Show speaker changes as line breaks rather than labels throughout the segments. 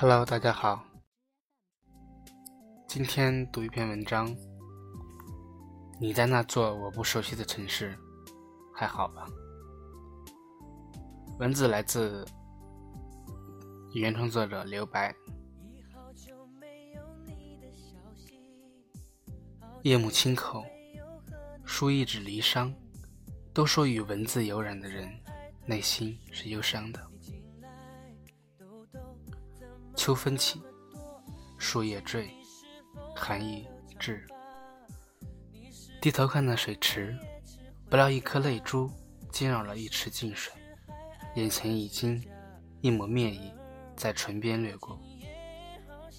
Hello，大家好。今天读一篇文章。你在那座我不熟悉的城市，还好吧？文字来自原创作者刘白。夜幕轻叩，书一纸离殇。都说与文字有染的人，内心是忧伤的。秋风起，树叶坠，寒意至。低头看那水池，不料一颗泪珠惊扰了一池静水，眼前已经一抹面意在唇边掠过。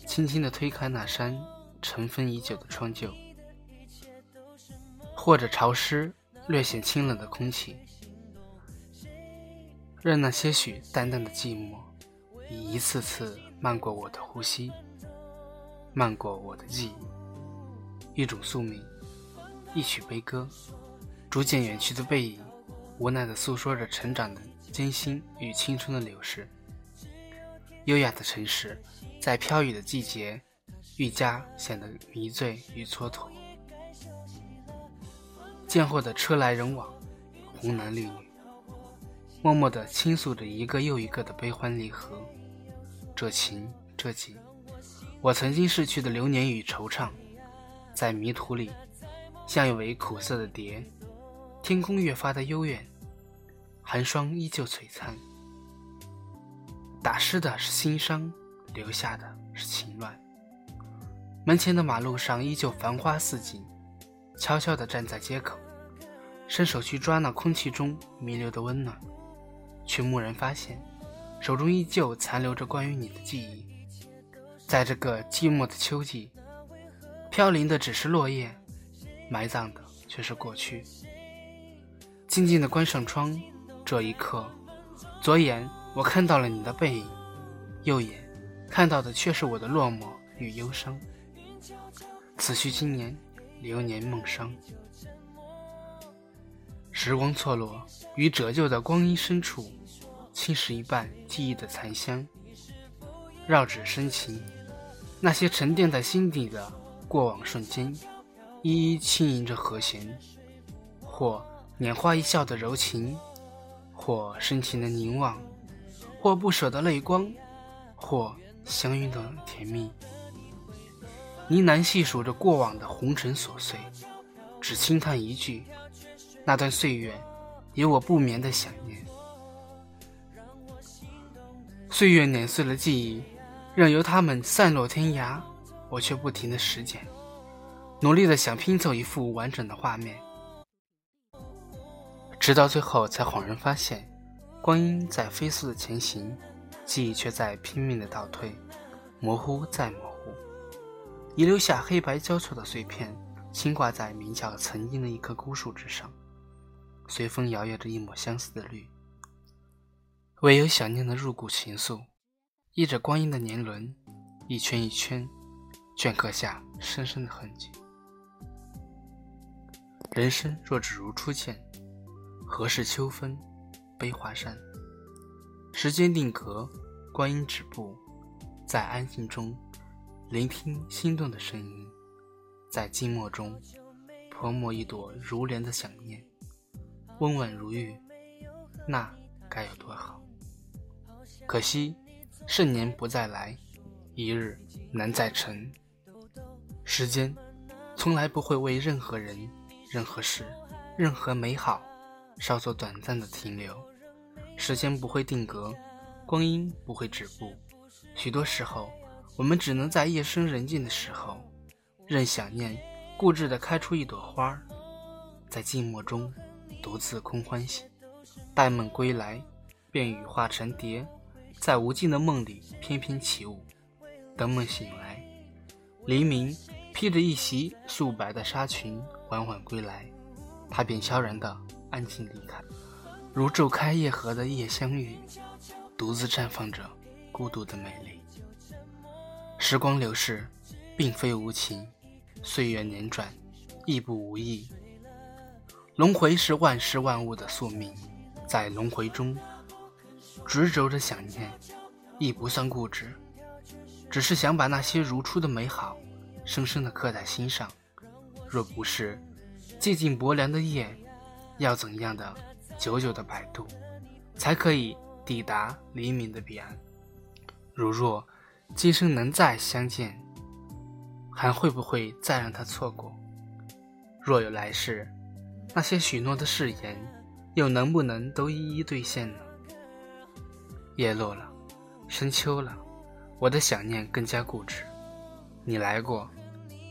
轻轻地推开那扇尘封已久的窗旧，或者潮湿。略显清冷的空气，任那些许淡淡的寂寞，以一次次漫过我的呼吸，漫过我的记忆。一种宿命，一曲悲歌，逐渐远去的背影，无奈地诉说着成长的艰辛与青春的流逝。优雅的城市，在飘雨的季节，愈加显得迷醉与蹉跎。见货的车来人往，红男绿女，默默地倾诉着一个又一个的悲欢离合。这情这景，我曾经逝去的流年与惆怅，在迷途里，像一尾苦涩的蝶。天空越发的悠远，寒霜依旧璀璨。打湿的是心伤，留下的是情乱。门前的马路上依旧繁花似锦。悄悄地站在街口，伸手去抓那空气中弥留的温暖，却蓦然发现，手中依旧残留着关于你的记忆。在这个寂寞的秋季，飘零的只是落叶，埋葬的却是过去。静静地关上窗，这一刻，左眼我看到了你的背影，右眼看到的却是我的落寞与忧伤。此去经年。流年梦伤，时光错落于折旧的光阴深处，侵蚀一半记忆的残香。绕指深情，那些沉淀在心底的过往瞬间，一一轻吟着和弦，或拈花一笑的柔情，或深情的凝望，或不舍的泪光，或相拥的甜蜜。呢喃细数着过往的红尘琐碎，只轻叹一句：那段岁月，有我不眠的想念。岁月碾碎了记忆，任由它们散落天涯，我却不停的拾捡，努力的想拼凑一幅完整的画面，直到最后才恍然发现，光阴在飞速的前行，记忆却在拼命的倒退，模糊再模糊。遗留下黑白交错的碎片，轻挂在名叫曾经的一棵孤树之上，随风摇曳着一抹相思的绿。唯有想念的入骨情愫，依着光阴的年轮，一圈一圈，镌刻下深深的痕迹。人生若只如初见，何事秋风悲画扇？时间定格，光阴止步，在安静中。聆听心动的声音，在静默中泼墨一朵如莲的想念，温婉如玉，那该有多好？可惜盛年不再来，一日难再晨。时间从来不会为任何人、任何事、任何美好稍作短暂的停留。时间不会定格，光阴不会止步，许多时候。我们只能在夜深人静的时候，任想念固执地开出一朵花，在静默中独自空欢喜。待梦归来，便羽化成蝶，在无尽的梦里翩翩起舞。等梦醒来，黎明披着一袭素白的纱裙缓缓归来，他便悄然地安静离开，如昼开夜合的夜香玉，独自绽放着孤独的美丽。时光流逝，并非无情；岁月辗转，亦不无意。轮回是万事万物的宿命，在轮回中执着着想念，亦不算固执。只是想把那些如初的美好，深深的刻在心上。若不是寂静薄凉的夜，要怎样的久久的摆渡，才可以抵达黎明的彼岸？如若今生能再相见，还会不会再让他错过？若有来世，那些许诺的誓言，又能不能都一一兑现呢？叶落了，深秋了，我的想念更加固执。你来过，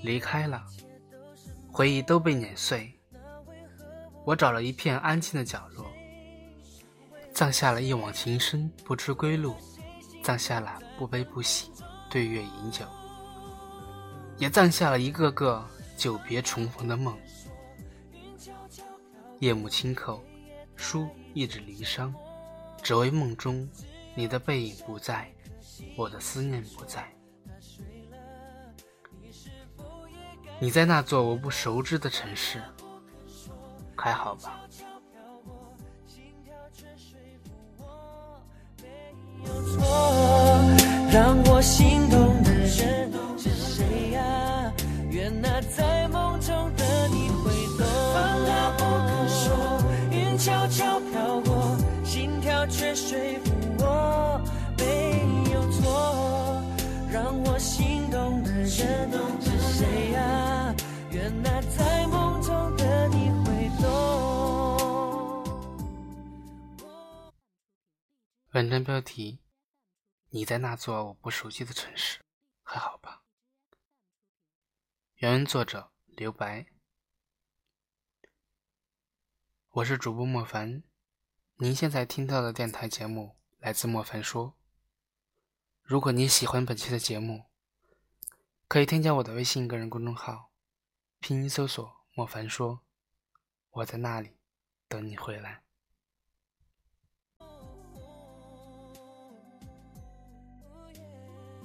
离开了，回忆都被碾碎。我找了一片安静的角落，葬下了一往情深不知归路，葬下了不悲不喜对月饮酒，也葬下了一个个久别重逢的梦。夜幕轻叩，书一纸离殇，只为梦中。你的背影不在，我的思念不在。你在那座我不熟知的城市，还好吧？让我心文章标题：你在那座我不熟悉的城市，还好吧？原文作者：刘白。我是主播莫凡，您现在听到的电台节目来自莫凡说。如果你喜欢本期的节目，可以添加我的微信个人公众号，拼音搜索“莫凡说”，我在那里等你回来。